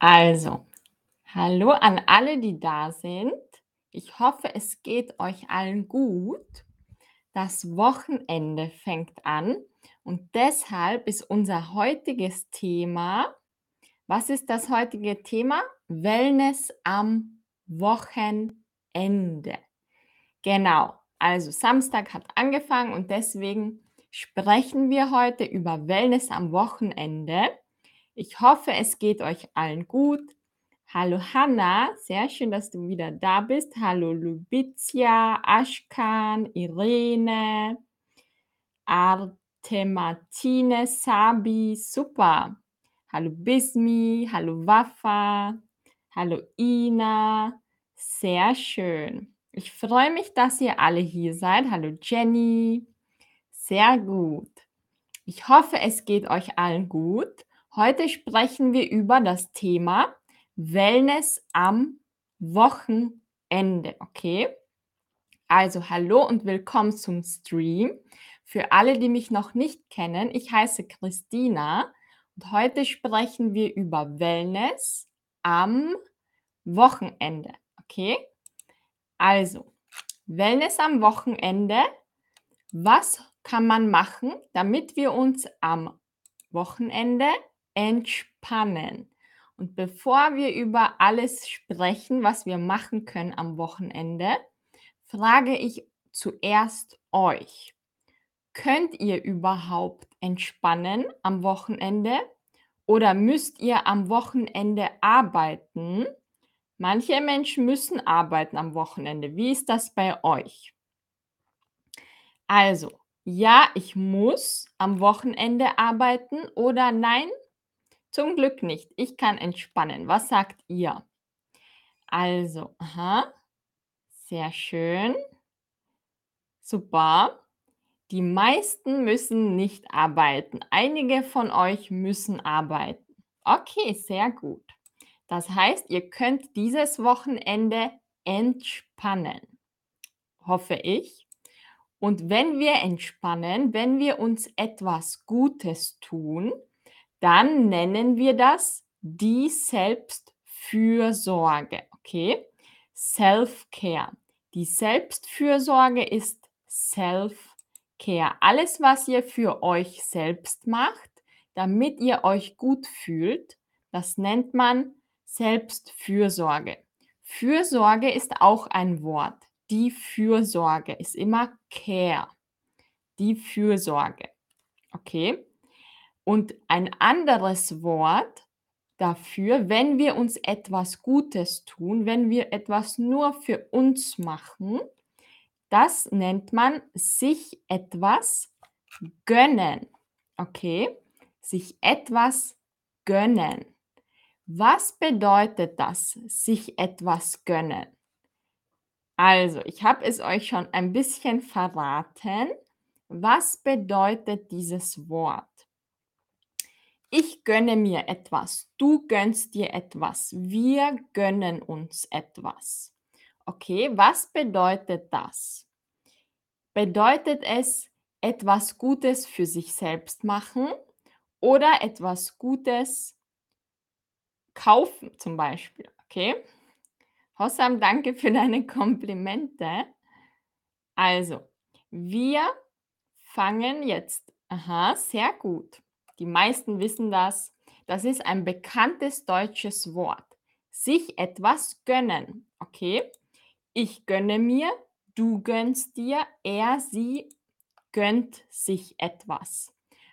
Also, hallo an alle, die da sind. Ich hoffe, es geht euch allen gut. Das Wochenende fängt an und deshalb ist unser heutiges Thema was ist das heutige Thema? Wellness am Wochenende. Genau, also Samstag hat angefangen und deswegen sprechen wir heute über Wellness am Wochenende. Ich hoffe, es geht euch allen gut. Hallo Hanna, sehr schön, dass du wieder da bist. Hallo Lubizia, Ashkan, Irene, Artematine, Sabi, super. Hallo Bismi, hallo Wafa, hallo Ina, sehr schön. Ich freue mich, dass ihr alle hier seid. Hallo Jenny, sehr gut. Ich hoffe, es geht euch allen gut. Heute sprechen wir über das Thema Wellness am Wochenende, okay? Also hallo und willkommen zum Stream. Für alle, die mich noch nicht kennen, ich heiße Christina und heute sprechen wir über Wellness am Wochenende, okay? Also, Wellness am Wochenende. Was kann man machen, damit wir uns am Wochenende entspannen? Und bevor wir über alles sprechen, was wir machen können am Wochenende, frage ich zuerst euch. Könnt ihr überhaupt entspannen am Wochenende oder müsst ihr am Wochenende arbeiten? Manche Menschen müssen arbeiten am Wochenende. Wie ist das bei euch? Also, ja, ich muss am Wochenende arbeiten oder nein? Zum Glück nicht. Ich kann entspannen. Was sagt ihr? Also, aha. Sehr schön. Super. Die meisten müssen nicht arbeiten. Einige von euch müssen arbeiten. Okay, sehr gut. Das heißt, ihr könnt dieses Wochenende entspannen. Hoffe ich. Und wenn wir entspannen, wenn wir uns etwas Gutes tun, dann nennen wir das die Selbstfürsorge. Okay? Self-Care. Die Selbstfürsorge ist Self-Care. Alles, was ihr für euch selbst macht, damit ihr euch gut fühlt, das nennt man Selbstfürsorge. Fürsorge ist auch ein Wort. Die Fürsorge ist immer Care. Die Fürsorge. Okay? Und ein anderes Wort dafür, wenn wir uns etwas Gutes tun, wenn wir etwas nur für uns machen, das nennt man sich etwas gönnen. Okay? Sich etwas gönnen. Was bedeutet das, sich etwas gönnen? Also, ich habe es euch schon ein bisschen verraten. Was bedeutet dieses Wort? Ich gönne mir etwas, du gönnst dir etwas, wir gönnen uns etwas. Okay, was bedeutet das? Bedeutet es etwas Gutes für sich selbst machen oder etwas Gutes kaufen zum Beispiel? Okay. Hossam, danke für deine Komplimente. Also, wir fangen jetzt. Aha, sehr gut. Die meisten wissen das. Das ist ein bekanntes deutsches Wort. Sich etwas gönnen. Okay? Ich gönne mir, du gönnst dir, er, sie gönnt sich etwas.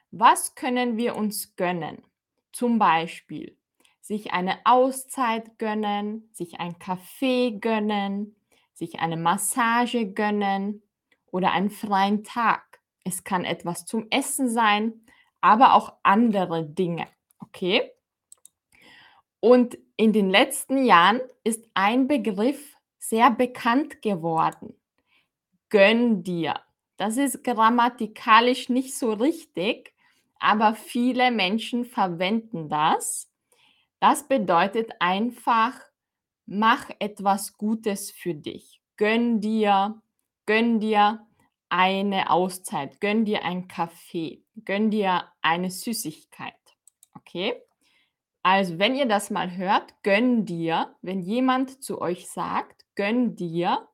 Was können wir uns gönnen? Zum Beispiel sich eine Auszeit gönnen, sich ein Kaffee gönnen, sich eine Massage gönnen oder einen freien Tag. Es kann etwas zum Essen sein, aber auch andere Dinge. Okay? Und in den letzten Jahren ist ein Begriff sehr bekannt geworden. Gönn dir. Das ist grammatikalisch nicht so richtig, aber viele Menschen verwenden das. Das bedeutet einfach, mach etwas Gutes für dich. Gönn dir, gönn dir eine Auszeit, gönn dir ein Kaffee, gönn dir eine Süßigkeit. Okay? Also, wenn ihr das mal hört, gönn dir, wenn jemand zu euch sagt, gönn dir,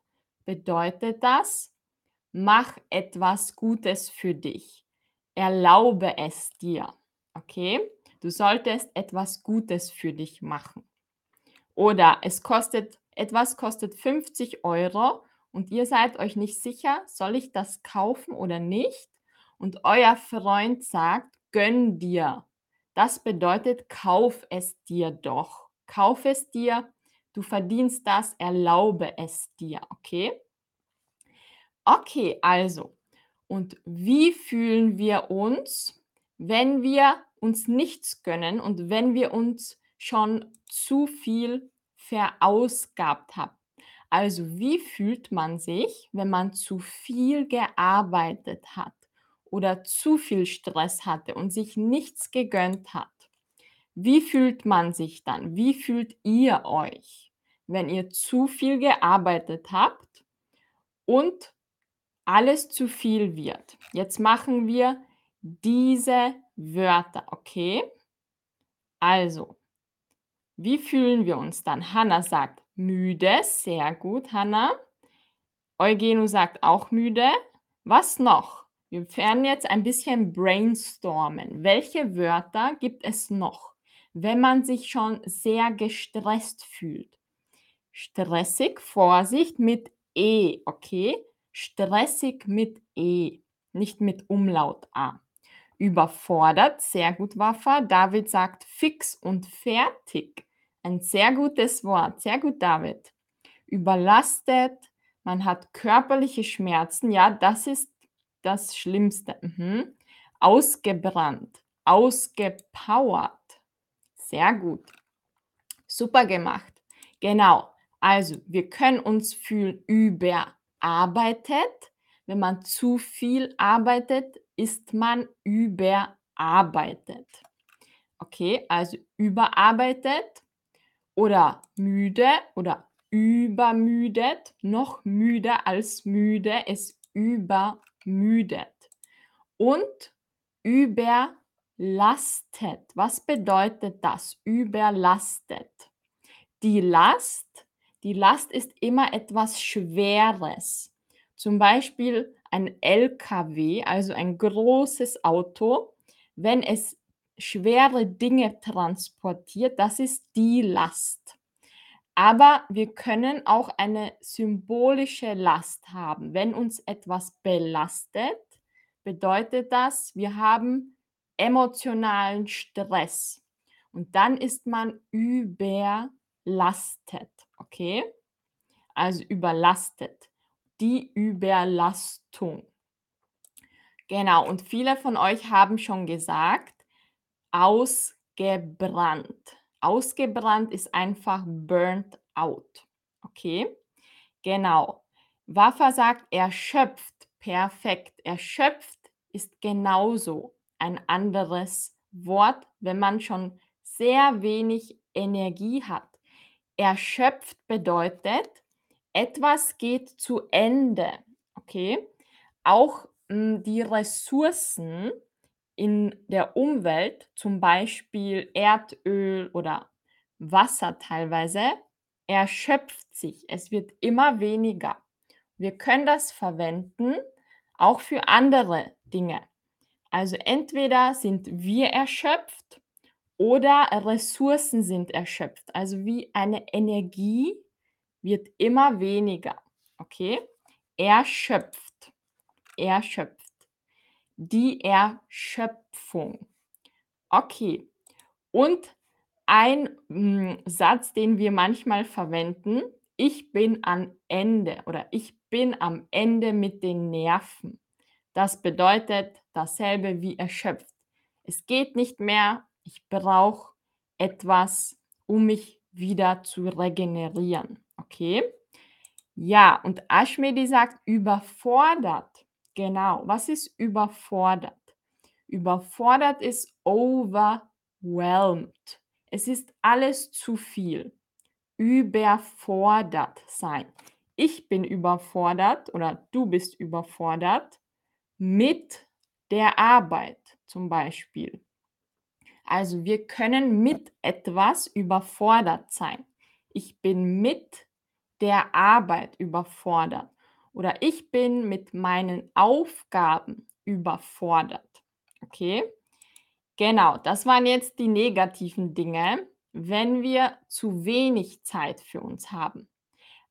bedeutet das, mach etwas Gutes für dich. Erlaube es dir. Okay? Du solltest etwas Gutes für dich machen. Oder es kostet, etwas kostet 50 Euro und ihr seid euch nicht sicher, soll ich das kaufen oder nicht? Und euer Freund sagt, gönn dir. Das bedeutet, kauf es dir doch. Kauf es dir, du verdienst das, erlaube es dir, okay? Okay, also, und wie fühlen wir uns, wenn wir uns nichts gönnen und wenn wir uns schon zu viel verausgabt haben? Also, wie fühlt man sich, wenn man zu viel gearbeitet hat oder zu viel Stress hatte und sich nichts gegönnt hat? Wie fühlt man sich dann? Wie fühlt ihr euch, wenn ihr zu viel gearbeitet habt und alles zu viel wird? Jetzt machen wir diese Wörter, okay? Also, wie fühlen wir uns dann? Hanna sagt müde, sehr gut, Hanna. Eugeno sagt auch müde. Was noch? Wir werden jetzt ein bisschen brainstormen. Welche Wörter gibt es noch, wenn man sich schon sehr gestresst fühlt? Stressig, Vorsicht mit E, okay? Stressig mit E, nicht mit Umlaut A. Überfordert, sehr gut, Waffa. David sagt fix und fertig. Ein sehr gutes Wort, sehr gut, David. Überlastet, man hat körperliche Schmerzen, ja, das ist das Schlimmste. Mhm. Ausgebrannt, ausgepowert. Sehr gut. Super gemacht. Genau. Also, wir können uns fühlen überarbeitet. Wenn man zu viel arbeitet, ist man überarbeitet. Okay, also überarbeitet oder müde oder übermüdet. Noch müder als müde ist übermüdet. Und überlastet. Was bedeutet das? Überlastet. Die Last, die Last ist immer etwas Schweres. Zum Beispiel ein LKW, also ein großes Auto, wenn es schwere Dinge transportiert, das ist die Last. Aber wir können auch eine symbolische Last haben. Wenn uns etwas belastet, bedeutet das, wir haben emotionalen Stress. Und dann ist man überlastet, okay? Also überlastet. Die Überlastung. Genau, und viele von euch haben schon gesagt, ausgebrannt. Ausgebrannt ist einfach burnt out. Okay? Genau. Waffa sagt erschöpft. Perfekt. Erschöpft ist genauso ein anderes Wort, wenn man schon sehr wenig Energie hat. Erschöpft bedeutet, etwas geht zu Ende. Okay? Auch mh, die Ressourcen in der Umwelt, zum Beispiel Erdöl oder Wasser teilweise, erschöpft sich. Es wird immer weniger. Wir können das verwenden, auch für andere Dinge. Also entweder sind wir erschöpft oder Ressourcen sind erschöpft. Also wie eine Energie wird immer weniger. Okay? Erschöpft. Erschöpft. Die Erschöpfung. Okay. Und ein mm, Satz, den wir manchmal verwenden, ich bin am Ende oder ich bin am Ende mit den Nerven. Das bedeutet dasselbe wie erschöpft. Es geht nicht mehr, ich brauche etwas, um mich wieder zu regenerieren. Okay? Ja, und Ashmedi sagt überfordert. Genau. Was ist überfordert? Überfordert ist overwhelmed. Es ist alles zu viel. Überfordert sein. Ich bin überfordert oder du bist überfordert mit der Arbeit zum Beispiel. Also wir können mit etwas überfordert sein. Ich bin mit der Arbeit überfordert oder ich bin mit meinen Aufgaben überfordert. Okay? Genau, das waren jetzt die negativen Dinge, wenn wir zu wenig Zeit für uns haben.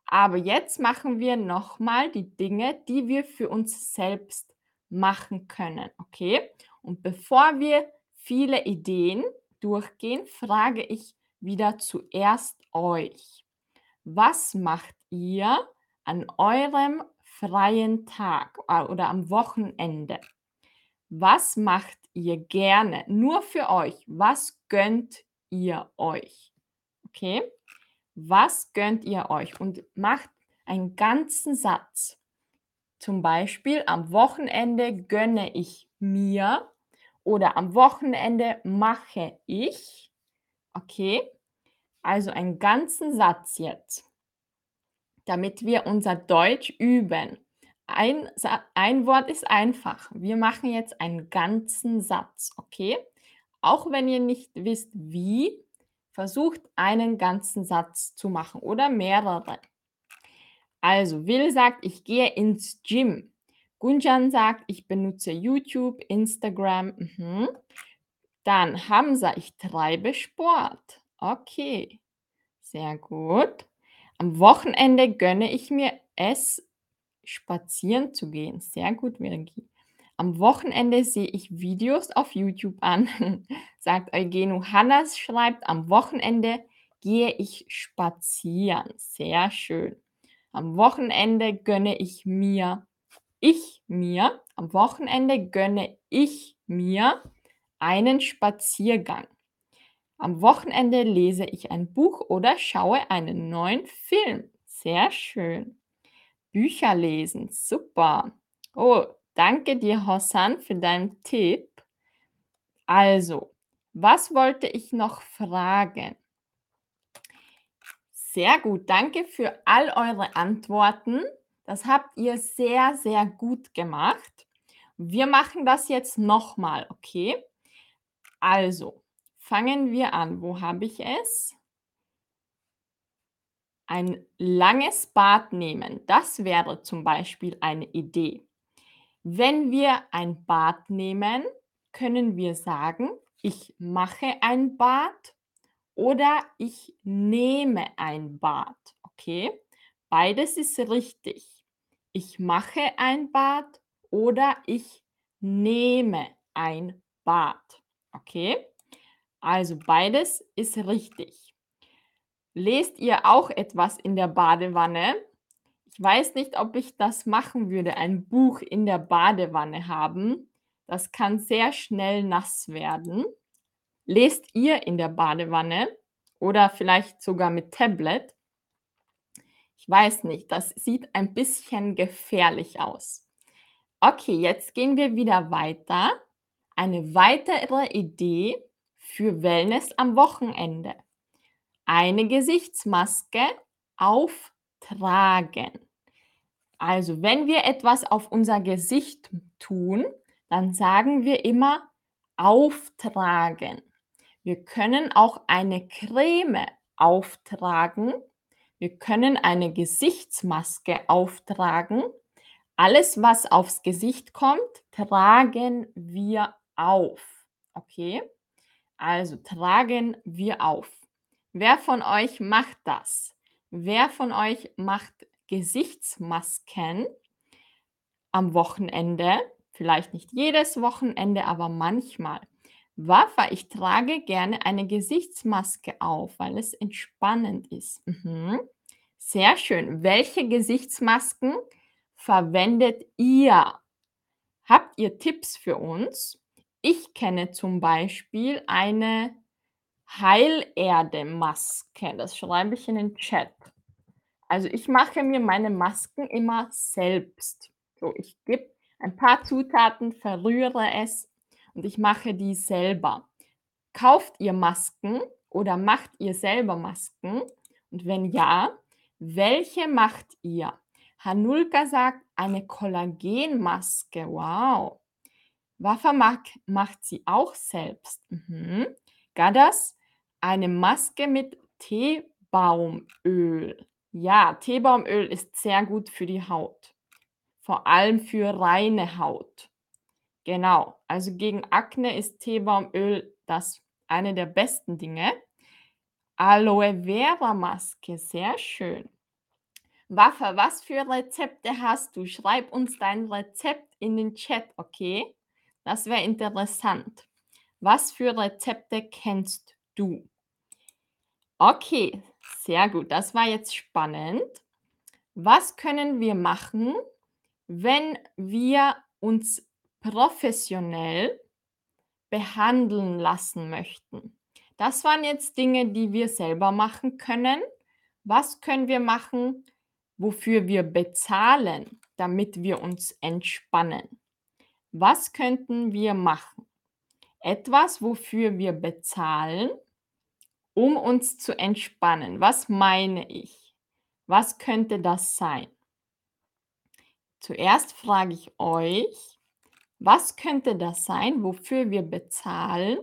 Aber jetzt machen wir noch mal die Dinge, die wir für uns selbst machen können, okay? Und bevor wir viele Ideen durchgehen, frage ich wieder zuerst euch. Was macht ihr an eurem freien Tag äh, oder am Wochenende? Was macht ihr gerne nur für euch? Was gönnt ihr euch? Okay? Was gönnt ihr euch? Und macht einen ganzen Satz. Zum Beispiel am Wochenende gönne ich mir oder am Wochenende mache ich. Okay? Also einen ganzen Satz jetzt, damit wir unser Deutsch üben. Ein, ein Wort ist einfach. Wir machen jetzt einen ganzen Satz, okay? Auch wenn ihr nicht wisst, wie, versucht einen ganzen Satz zu machen oder mehrere. Also, Will sagt, ich gehe ins Gym. Gunjan sagt, ich benutze YouTube, Instagram. Mhm. Dann Hamza, ich treibe Sport. Okay, sehr gut. Am Wochenende gönne ich mir es, spazieren zu gehen. Sehr gut, Virgi. Am Wochenende sehe ich Videos auf YouTube an, sagt Eugenu. Hannas schreibt, am Wochenende gehe ich spazieren. Sehr schön. Am Wochenende gönne ich mir, ich mir, am Wochenende gönne ich mir einen Spaziergang. Am Wochenende lese ich ein Buch oder schaue einen neuen Film. Sehr schön. Bücher lesen, super. Oh, danke dir, Hossan, für deinen Tipp. Also, was wollte ich noch fragen? Sehr gut, danke für all eure Antworten. Das habt ihr sehr, sehr gut gemacht. Wir machen das jetzt nochmal, okay? Also, fangen wir an. Wo habe ich es? Ein langes Bad nehmen. Das wäre zum Beispiel eine Idee. Wenn wir ein Bad nehmen, können wir sagen, ich mache ein Bad oder ich nehme ein Bad. Okay? Beides ist richtig. Ich mache ein Bad oder ich nehme ein Bad. Okay? Also beides ist richtig. Lest ihr auch etwas in der Badewanne? Ich weiß nicht, ob ich das machen würde, ein Buch in der Badewanne haben. Das kann sehr schnell nass werden. Lest ihr in der Badewanne oder vielleicht sogar mit Tablet? Ich weiß nicht, das sieht ein bisschen gefährlich aus. Okay, jetzt gehen wir wieder weiter. Eine weitere Idee für Wellness am Wochenende. Eine Gesichtsmaske auftragen. Also wenn wir etwas auf unser Gesicht tun, dann sagen wir immer auftragen. Wir können auch eine Creme auftragen. Wir können eine Gesichtsmaske auftragen. Alles, was aufs Gesicht kommt, tragen wir auf. Okay? Also tragen wir auf. Wer von euch macht das? Wer von euch macht Gesichtsmasken am Wochenende? Vielleicht nicht jedes Wochenende, aber manchmal. Wafa, ich trage gerne eine Gesichtsmaske auf, weil es entspannend ist. Mhm. Sehr schön. Welche Gesichtsmasken verwendet ihr? Habt ihr Tipps für uns? Ich kenne zum Beispiel eine Heilerde-Maske. Das schreibe ich in den Chat. Also ich mache mir meine Masken immer selbst. So, ich gebe ein paar Zutaten, verrühre es und ich mache die selber. Kauft ihr Masken oder macht ihr selber Masken? Und wenn ja, welche macht ihr? Hanulka sagt eine Kollagenmaske. Wow. Waffe mag, macht sie auch selbst. Mhm. Gadas, eine Maske mit Teebaumöl. Ja, Teebaumöl ist sehr gut für die Haut. Vor allem für reine Haut. Genau, also gegen Akne ist Teebaumöl das eine der besten Dinge. Aloe Vera Maske, sehr schön. Waffe, was für Rezepte hast du? Schreib uns dein Rezept in den Chat, okay? Das wäre interessant. Was für Rezepte kennst du? Okay, sehr gut. Das war jetzt spannend. Was können wir machen, wenn wir uns professionell behandeln lassen möchten? Das waren jetzt Dinge, die wir selber machen können. Was können wir machen, wofür wir bezahlen, damit wir uns entspannen? Was könnten wir machen? Etwas, wofür wir bezahlen, um uns zu entspannen. Was meine ich? Was könnte das sein? Zuerst frage ich euch, was könnte das sein, wofür wir bezahlen?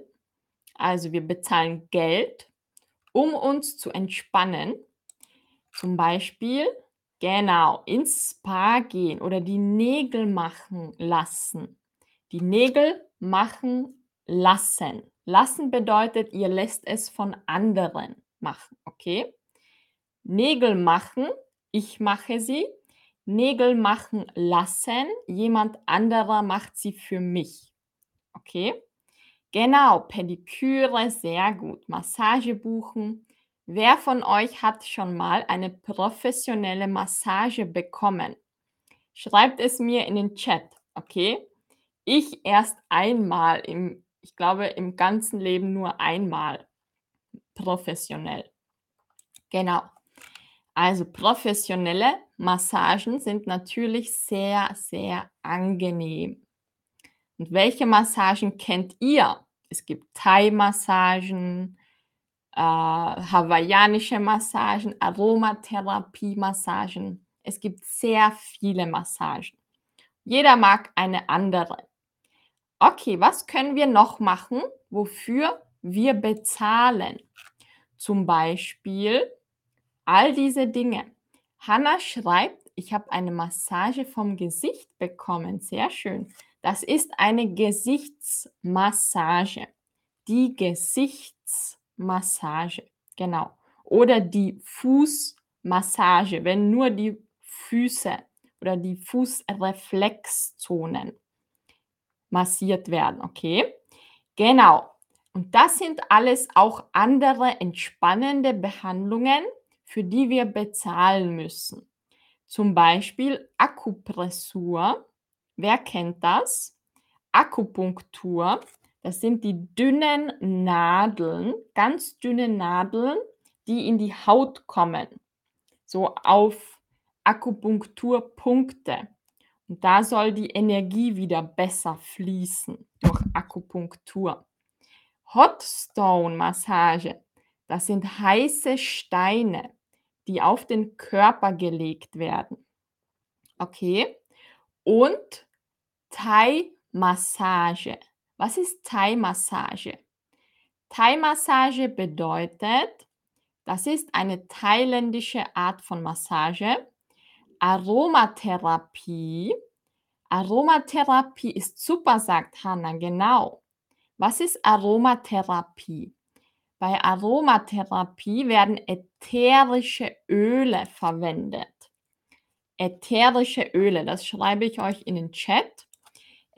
Also wir bezahlen Geld, um uns zu entspannen. Zum Beispiel, genau, ins Spa gehen oder die Nägel machen lassen. Die Nägel machen lassen. Lassen bedeutet, ihr lässt es von anderen machen, okay? Nägel machen, ich mache sie. Nägel machen lassen, jemand anderer macht sie für mich. Okay? Genau, Pediküre, sehr gut. Massage buchen. Wer von euch hat schon mal eine professionelle Massage bekommen? Schreibt es mir in den Chat, okay? Ich erst einmal im, ich glaube, im ganzen Leben nur einmal professionell. Genau. Also professionelle Massagen sind natürlich sehr, sehr angenehm. Und welche Massagen kennt ihr? Es gibt Thai-Massagen, äh, hawaiianische Massagen, Aromatherapie-Massagen. Es gibt sehr viele Massagen. Jeder mag eine andere. Okay, was können wir noch machen, wofür wir bezahlen? Zum Beispiel all diese Dinge. Hanna schreibt, ich habe eine Massage vom Gesicht bekommen. Sehr schön. Das ist eine Gesichtsmassage. Die Gesichtsmassage. Genau. Oder die Fußmassage, wenn nur die Füße oder die Fußreflexzonen massiert werden. Okay? Genau. Und das sind alles auch andere entspannende Behandlungen, für die wir bezahlen müssen. Zum Beispiel Akupressur. Wer kennt das? Akupunktur. Das sind die dünnen Nadeln, ganz dünne Nadeln, die in die Haut kommen. So auf Akupunkturpunkte. Und da soll die Energie wieder besser fließen durch Akupunktur. Hot Stone Massage. Das sind heiße Steine die auf den Körper gelegt werden. Okay? Und Thai-Massage. Was ist Thai-Massage? Thai-Massage bedeutet, das ist eine thailändische Art von Massage. Aromatherapie. Aromatherapie ist super, sagt Hanna, genau. Was ist Aromatherapie? Bei Aromatherapie werden ätherische Öle verwendet. Ätherische Öle, das schreibe ich euch in den Chat.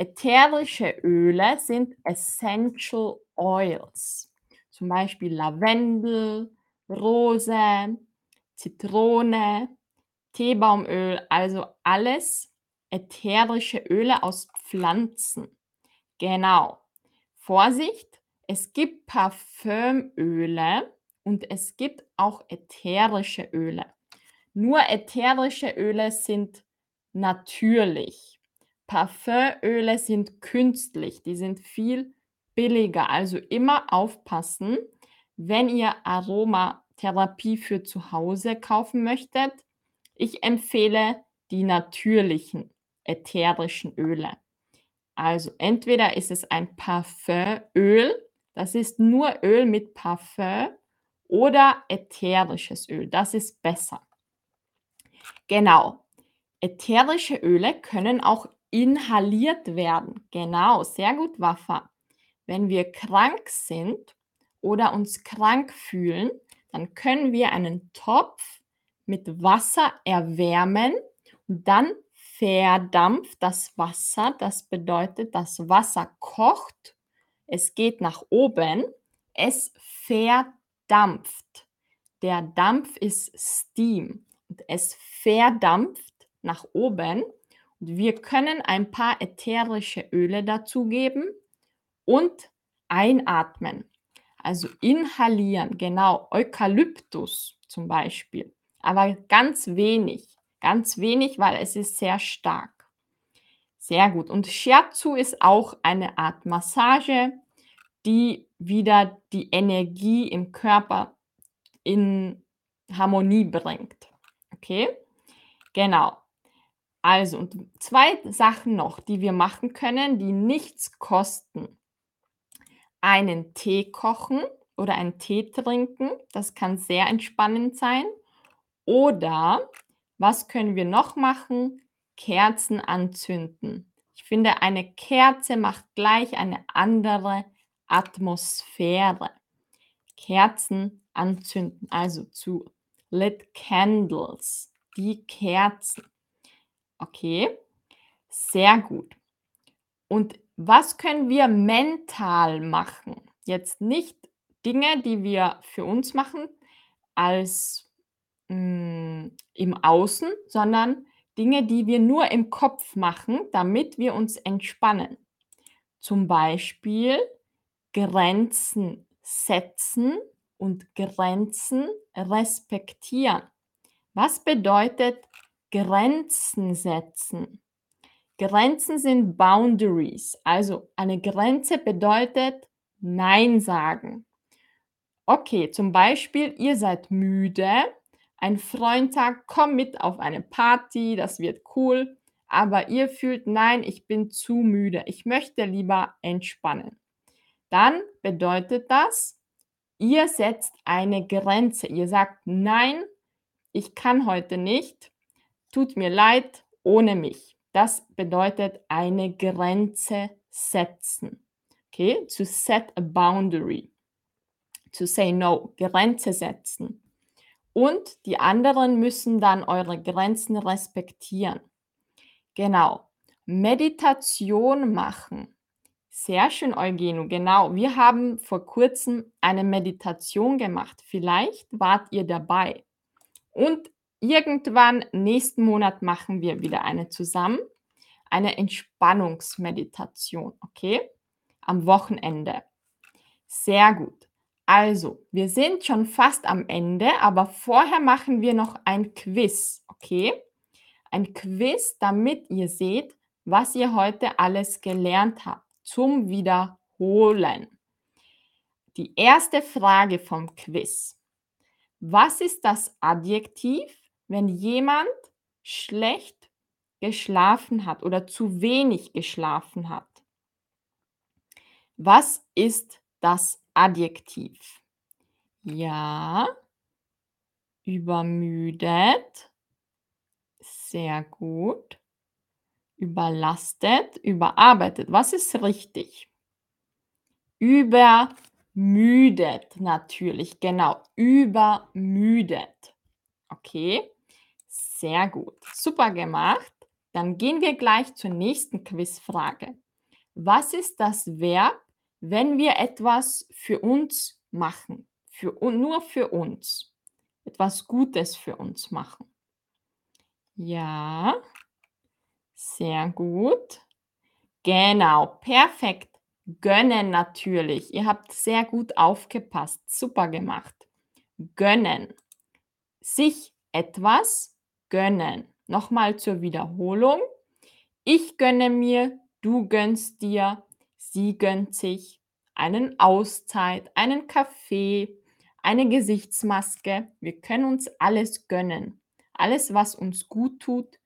Ätherische Öle sind Essential Oils. Zum Beispiel Lavendel, Rose, Zitrone, Teebaumöl, also alles ätherische Öle aus Pflanzen. Genau. Vorsicht, es gibt Parfümöle und es gibt auch ätherische Öle. Nur ätherische Öle sind natürlich. Parfümöle sind künstlich, die sind viel billiger. Also immer aufpassen, wenn ihr Aromatherapie für zu Hause kaufen möchtet. Ich empfehle die natürlichen ätherischen Öle. Also entweder ist es ein Parfümöl, das ist nur Öl mit Parfüm oder ätherisches Öl, das ist besser. Genau. Ätherische Öle können auch inhaliert werden. Genau, sehr gut, Wafa. Wenn wir krank sind oder uns krank fühlen, dann können wir einen Topf mit Wasser erwärmen und dann verdampft das Wasser. Das bedeutet, das Wasser kocht, es geht nach oben, es verdampft. Der Dampf ist Steam und es verdampft nach oben. Wir können ein paar ätherische Öle dazugeben und einatmen. Also inhalieren, genau, Eukalyptus zum Beispiel, aber ganz wenig, ganz wenig, weil es ist sehr stark. Sehr gut. Und Shiatsu ist auch eine Art Massage, die wieder die Energie im Körper in Harmonie bringt. Okay? Genau. Also, und zwei Sachen noch, die wir machen können, die nichts kosten. Einen Tee kochen oder einen Tee trinken, das kann sehr entspannend sein. Oder was können wir noch machen? Kerzen anzünden. Ich finde, eine Kerze macht gleich eine andere Atmosphäre. Kerzen anzünden, also zu lit candles, die Kerzen. Okay, sehr gut. Und was können wir mental machen? Jetzt nicht Dinge, die wir für uns machen als hm, im Außen, sondern Dinge, die wir nur im Kopf machen, damit wir uns entspannen. Zum Beispiel Grenzen setzen und Grenzen respektieren. Was bedeutet Grenzen setzen? Grenzen sind Boundaries. Also eine Grenze bedeutet Nein sagen. Okay, zum Beispiel, ihr seid müde. Ein Freund sagt, komm mit auf eine Party, das wird cool. Aber ihr fühlt, nein, ich bin zu müde. Ich möchte lieber entspannen. Dann bedeutet das, ihr setzt eine Grenze. Ihr sagt, nein, ich kann heute nicht. Tut mir leid, ohne mich. Das bedeutet eine Grenze setzen. Okay, to set a boundary. To say no, Grenze setzen. Und die anderen müssen dann eure Grenzen respektieren. Genau. Meditation machen. Sehr schön, Eugeno. Genau. Wir haben vor kurzem eine Meditation gemacht. Vielleicht wart ihr dabei. Und irgendwann nächsten Monat machen wir wieder eine zusammen. Eine Entspannungsmeditation. Okay? Am Wochenende. Sehr gut. Also, wir sind schon fast am Ende, aber vorher machen wir noch ein Quiz. Okay? Ein Quiz, damit ihr seht, was ihr heute alles gelernt habt zum Wiederholen. Die erste Frage vom Quiz. Was ist das Adjektiv, wenn jemand schlecht geschlafen hat oder zu wenig geschlafen hat? Was ist das Adjektiv? Ja, übermüdet. Sehr gut überlastet, überarbeitet. Was ist richtig? Übermüdet natürlich, genau. Übermüdet. Okay, sehr gut. Super gemacht. Dann gehen wir gleich zur nächsten Quizfrage. Was ist das Verb, wenn wir etwas für uns machen? Für, nur für uns. Etwas Gutes für uns machen. Ja, sehr gut. Genau, perfekt. Gönnen natürlich. Ihr habt sehr gut aufgepasst. Super gemacht. Gönnen. Sich etwas gönnen. Nochmal zur Wiederholung. Ich gönne mir, du gönnst dir, sie gönnt sich einen Auszeit, einen Kaffee, eine Gesichtsmaske. Wir können uns alles gönnen. Alles, was uns gut tut,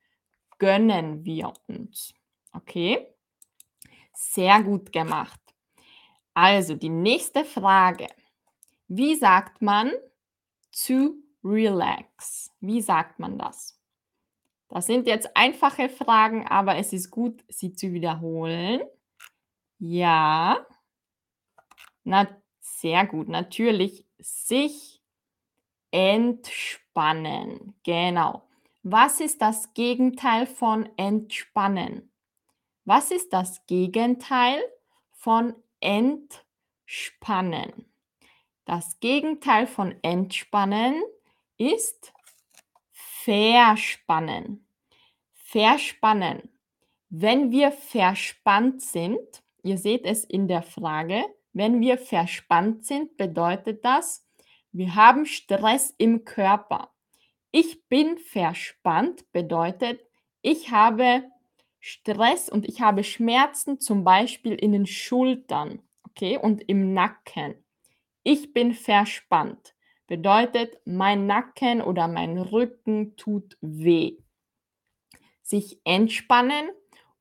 gönnen wir uns. Okay? Sehr gut gemacht. Also die nächste Frage. Wie sagt man to relax? Wie sagt man das? Das sind jetzt einfache Fragen, aber es ist gut, sie zu wiederholen. Ja. Na, sehr gut. Natürlich sich entspannen. Genau. Was ist das Gegenteil von entspannen? Was ist das Gegenteil von entspannen? Das Gegenteil von entspannen ist verspannen. Verspannen. Wenn wir verspannt sind, ihr seht es in der Frage, wenn wir verspannt sind, bedeutet das, wir haben Stress im Körper. Ich bin verspannt bedeutet, ich habe Stress und ich habe Schmerzen zum Beispiel in den Schultern, okay, und im Nacken. Ich bin verspannt bedeutet, mein Nacken oder mein Rücken tut weh. Sich entspannen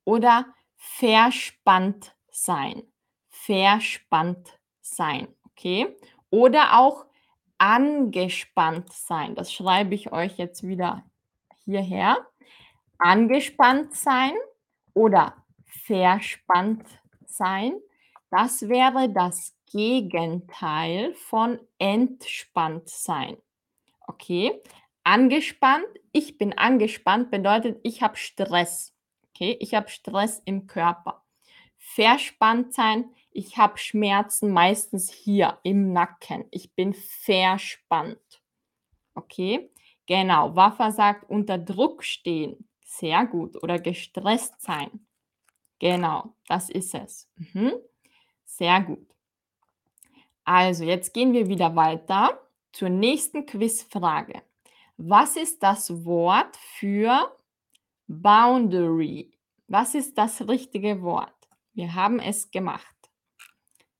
oder verspannt sein. Verspannt sein, okay? Oder auch angespannt sein. Das schreibe ich euch jetzt wieder hierher. Angespannt sein oder verspannt sein. Das wäre das Gegenteil von entspannt sein. Okay? Angespannt, ich bin angespannt bedeutet, ich habe Stress. Okay? Ich habe Stress im Körper. Verspannt sein, ich habe Schmerzen meistens hier im Nacken. Ich bin verspannt. Okay? Genau. Waffa sagt unter Druck stehen. Sehr gut. Oder gestresst sein. Genau, das ist es. Mhm. Sehr gut. Also, jetzt gehen wir wieder weiter zur nächsten Quizfrage. Was ist das Wort für Boundary? Was ist das richtige Wort? Wir haben es gemacht.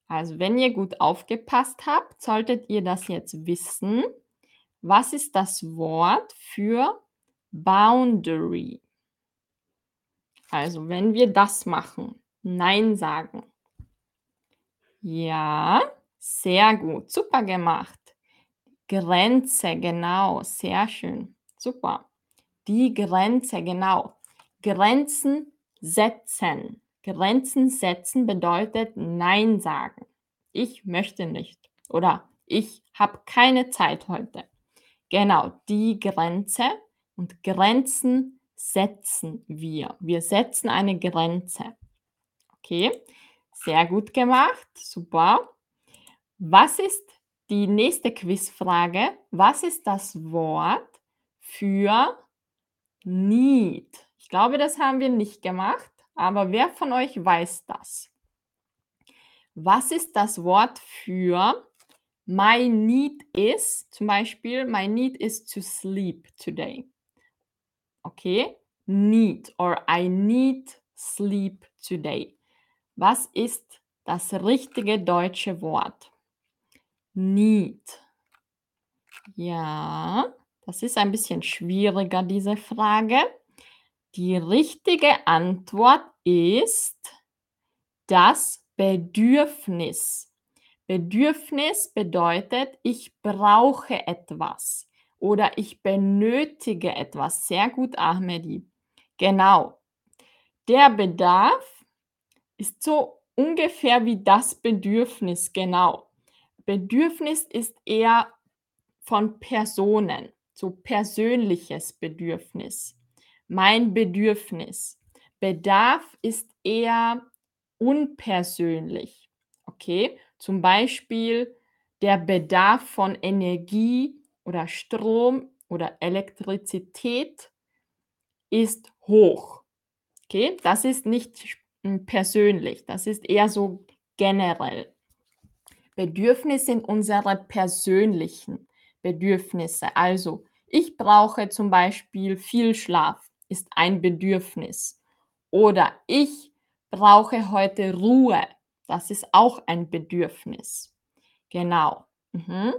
Also, wenn ihr gut aufgepasst habt, solltet ihr das jetzt wissen. Was ist das Wort für Boundary? Also, wenn wir das machen, Nein sagen. Ja, sehr gut, super gemacht. Grenze, genau, sehr schön, super. Die Grenze, genau. Grenzen setzen. Grenzen setzen bedeutet Nein sagen. Ich möchte nicht oder ich habe keine Zeit heute. Genau, die Grenze und Grenzen setzen wir. Wir setzen eine Grenze. Okay, sehr gut gemacht, super. Was ist die nächste Quizfrage? Was ist das Wort für need? Ich glaube, das haben wir nicht gemacht. Aber wer von euch weiß das? Was ist das Wort für my need is? Zum Beispiel, my need is to sleep today. Okay? Need or I need sleep today. Was ist das richtige deutsche Wort? Need. Ja, das ist ein bisschen schwieriger, diese Frage. Die richtige Antwort ist das Bedürfnis. Bedürfnis bedeutet, ich brauche etwas oder ich benötige etwas. Sehr gut, Ahmedi. Genau. Der Bedarf ist so ungefähr wie das Bedürfnis, genau. Bedürfnis ist eher von Personen, so persönliches Bedürfnis mein Bedürfnis. Bedarf ist eher unpersönlich. Okay, zum Beispiel der Bedarf von Energie oder Strom oder Elektrizität ist hoch. Okay, das ist nicht persönlich, das ist eher so generell. Bedürfnisse sind unsere persönlichen Bedürfnisse. Also, ich brauche zum Beispiel viel Schlaf ist ein Bedürfnis. Oder ich brauche heute Ruhe. Das ist auch ein Bedürfnis. Genau. Mhm.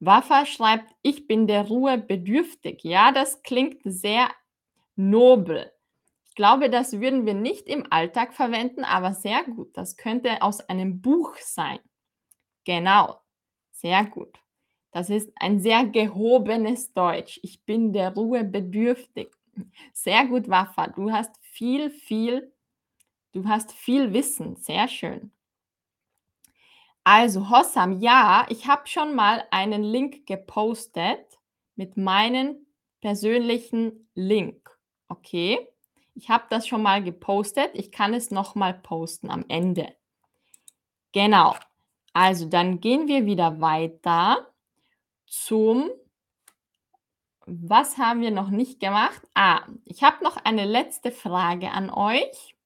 Waffa schreibt, ich bin der Ruhe bedürftig. Ja, das klingt sehr nobel. Ich glaube, das würden wir nicht im Alltag verwenden, aber sehr gut. Das könnte aus einem Buch sein. Genau, sehr gut. Das ist ein sehr gehobenes Deutsch. Ich bin der Ruhe bedürftig. Sehr gut, Waffa. Du hast viel, viel, du hast viel Wissen. Sehr schön. Also, Hossam, ja, ich habe schon mal einen Link gepostet mit meinem persönlichen Link. Okay? Ich habe das schon mal gepostet. Ich kann es noch mal posten am Ende. Genau. Also, dann gehen wir wieder weiter zum was haben wir noch nicht gemacht? Ah, ich habe noch eine letzte Frage an euch.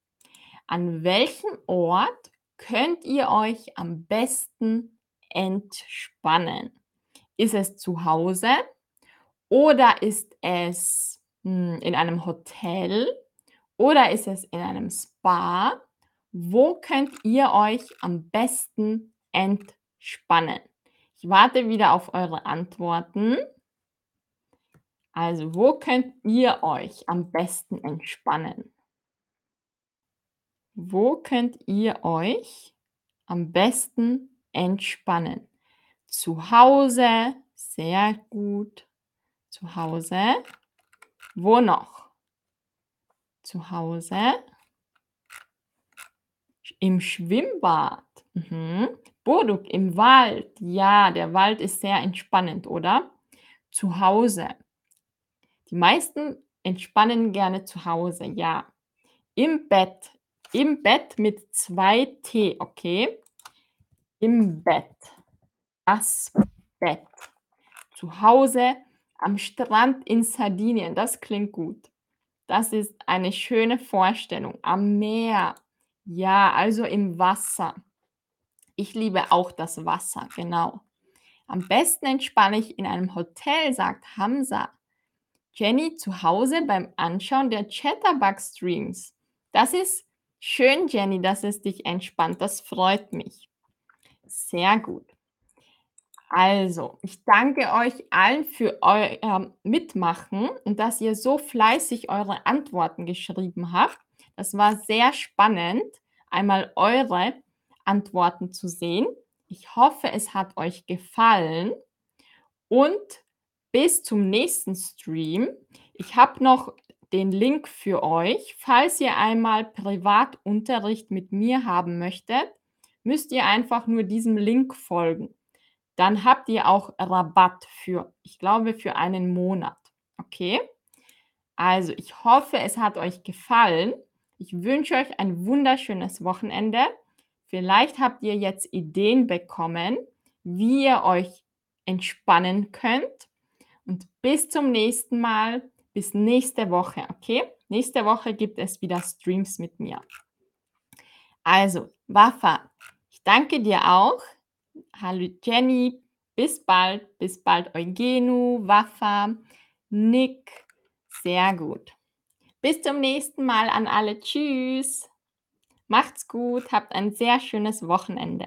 An welchem Ort könnt ihr euch am besten entspannen? Ist es zu Hause oder ist es hm, in einem Hotel oder ist es in einem Spa? Wo könnt ihr euch am besten entspannen? Ich warte wieder auf eure Antworten. Also, wo könnt ihr euch am besten entspannen? Wo könnt ihr euch am besten entspannen? Zu Hause, sehr gut. Zu Hause. Wo noch? Zu Hause. Im Schwimmbad. Mhm. Boduk, im Wald. Ja, der Wald ist sehr entspannend, oder? Zu Hause. Die meisten entspannen gerne zu Hause, ja. Im Bett. Im Bett mit zwei T, okay? Im Bett. Das Bett. Zu Hause am Strand in Sardinien. Das klingt gut. Das ist eine schöne Vorstellung. Am Meer. Ja, also im Wasser. Ich liebe auch das Wasser, genau. Am besten entspanne ich in einem Hotel, sagt Hamza. Jenny zu Hause beim Anschauen der Chatterbug-Streams. Das ist schön, Jenny, dass es dich entspannt. Das freut mich. Sehr gut. Also, ich danke euch allen für euer Mitmachen und dass ihr so fleißig eure Antworten geschrieben habt. Das war sehr spannend, einmal eure Antworten zu sehen. Ich hoffe, es hat euch gefallen und bis zum nächsten Stream. Ich habe noch den Link für euch. Falls ihr einmal Privatunterricht mit mir haben möchtet, müsst ihr einfach nur diesem Link folgen. Dann habt ihr auch Rabatt für, ich glaube, für einen Monat. Okay? Also, ich hoffe, es hat euch gefallen. Ich wünsche euch ein wunderschönes Wochenende. Vielleicht habt ihr jetzt Ideen bekommen, wie ihr euch entspannen könnt und bis zum nächsten Mal, bis nächste Woche, okay? Nächste Woche gibt es wieder Streams mit mir. Also, Wafa, ich danke dir auch. Hallo Jenny, bis bald, bis bald Eugenu, Wafa, Nick, sehr gut. Bis zum nächsten Mal an alle. Tschüss. Macht's gut, habt ein sehr schönes Wochenende.